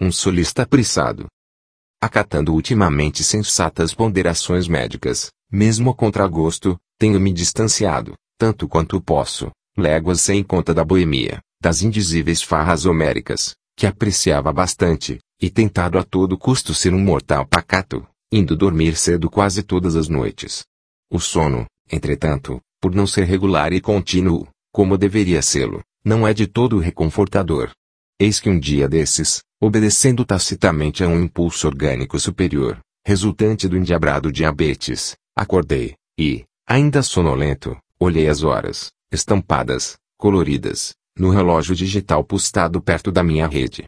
um solista apressado. Acatando ultimamente sensatas ponderações médicas, mesmo a contragosto, tenho me distanciado, tanto quanto posso, léguas sem conta da boemia, das indizíveis farras homéricas, que apreciava bastante, e tentado a todo custo ser um mortal pacato, indo dormir cedo quase todas as noites. O sono, entretanto, por não ser regular e contínuo, como deveria sê-lo, não é de todo reconfortador. Eis que um dia desses, obedecendo tacitamente a um impulso orgânico superior, resultante do endiabrado diabetes, acordei, e, ainda sonolento, olhei as horas, estampadas, coloridas, no relógio digital postado perto da minha rede.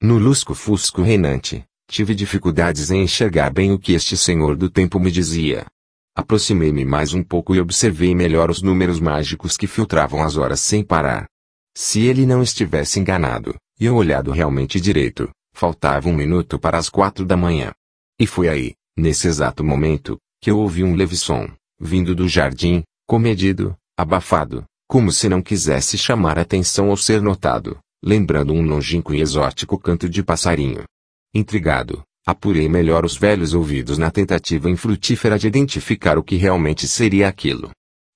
No lusco-fusco reinante, tive dificuldades em enxergar bem o que este senhor do tempo me dizia. Aproximei-me mais um pouco e observei melhor os números mágicos que filtravam as horas sem parar. Se ele não estivesse enganado, e eu olhado realmente direito, faltava um minuto para as quatro da manhã. E foi aí, nesse exato momento, que eu ouvi um leve som, vindo do jardim, comedido, abafado, como se não quisesse chamar atenção ou ser notado, lembrando um longínquo e exótico canto de passarinho. Intrigado, apurei melhor os velhos ouvidos na tentativa infrutífera de identificar o que realmente seria aquilo.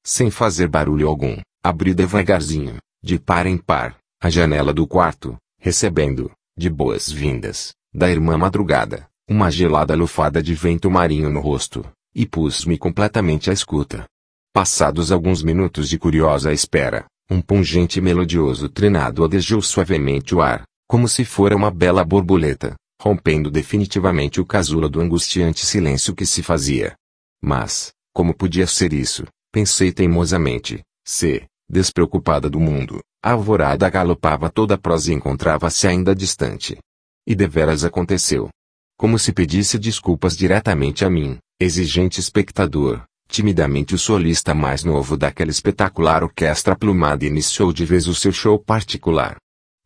Sem fazer barulho algum, abri devagarzinho, de par em par, a janela do quarto, recebendo, de boas-vindas, da irmã madrugada, uma gelada lufada de vento marinho no rosto, e pus-me completamente à escuta. Passados alguns minutos de curiosa espera, um pungente e melodioso trinado adejou suavemente o ar, como se fora uma bela borboleta, rompendo definitivamente o casulo do angustiante silêncio que se fazia. Mas, como podia ser isso, pensei teimosamente, se, despreocupada do mundo, a alvorada galopava toda a prosa e encontrava-se ainda distante. E deveras aconteceu. Como se pedisse desculpas diretamente a mim, exigente espectador, Timidamente o solista mais novo daquela espetacular orquestra plumada iniciou de vez o seu show particular.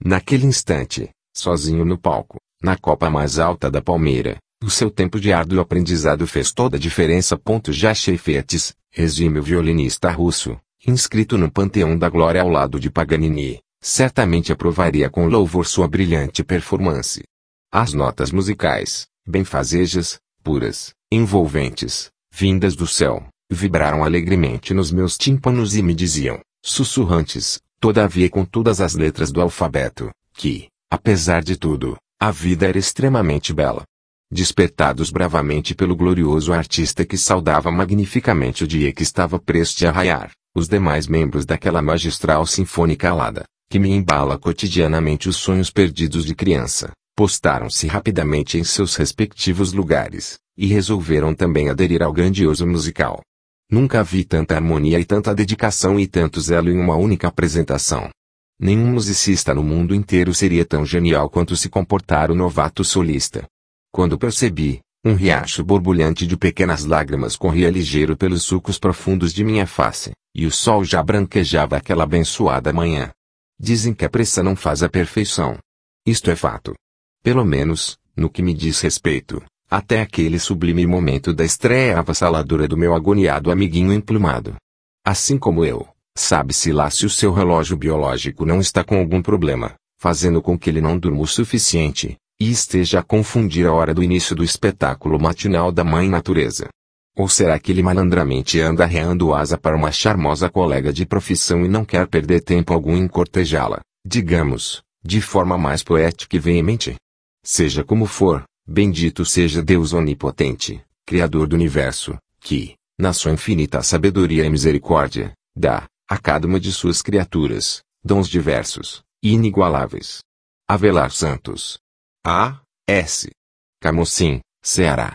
Naquele instante, sozinho no palco, na copa mais alta da palmeira, o seu tempo de árduo aprendizado fez toda a diferença. Já Sheifetz, exímio violinista russo, inscrito no panteão da glória ao lado de Paganini, certamente aprovaria com louvor sua brilhante performance. As notas musicais, benfazejas, puras, envolventes, vindas do céu, vibraram alegremente nos meus tímpanos e me diziam, sussurrantes, todavia com todas as letras do alfabeto, que, apesar de tudo, a vida era extremamente bela. Despertados bravamente pelo glorioso artista que saudava magnificamente o dia que estava prestes a raiar, os demais membros daquela magistral sinfônica alada, que me embala cotidianamente os sonhos perdidos de criança, postaram-se rapidamente em seus respectivos lugares, e resolveram também aderir ao grandioso musical. Nunca vi tanta harmonia e tanta dedicação e tanto zelo em uma única apresentação. Nenhum musicista no mundo inteiro seria tão genial quanto se comportar o novato solista. Quando percebi, um riacho borbulhante de pequenas lágrimas corria ligeiro pelos sulcos profundos de minha face, e o sol já branquejava aquela abençoada manhã. Dizem que a pressa não faz a perfeição. Isto é fato. Pelo menos, no que me diz respeito, até aquele sublime momento da estreia avassaladora do meu agoniado amiguinho emplumado. Assim como eu, sabe-se lá se o seu relógio biológico não está com algum problema, fazendo com que ele não durma o suficiente, e esteja a confundir a hora do início do espetáculo matinal da Mãe Natureza. Ou será que ele malandramente anda arreando asa para uma charmosa colega de profissão e não quer perder tempo algum em cortejá-la, digamos, de forma mais poética e veemente? Seja como for, Bendito seja Deus onipotente, Criador do universo, que, na sua infinita sabedoria e misericórdia, dá, a cada uma de suas criaturas, dons diversos, e inigualáveis. Avelar Santos. A. S. Camocim, Ceará.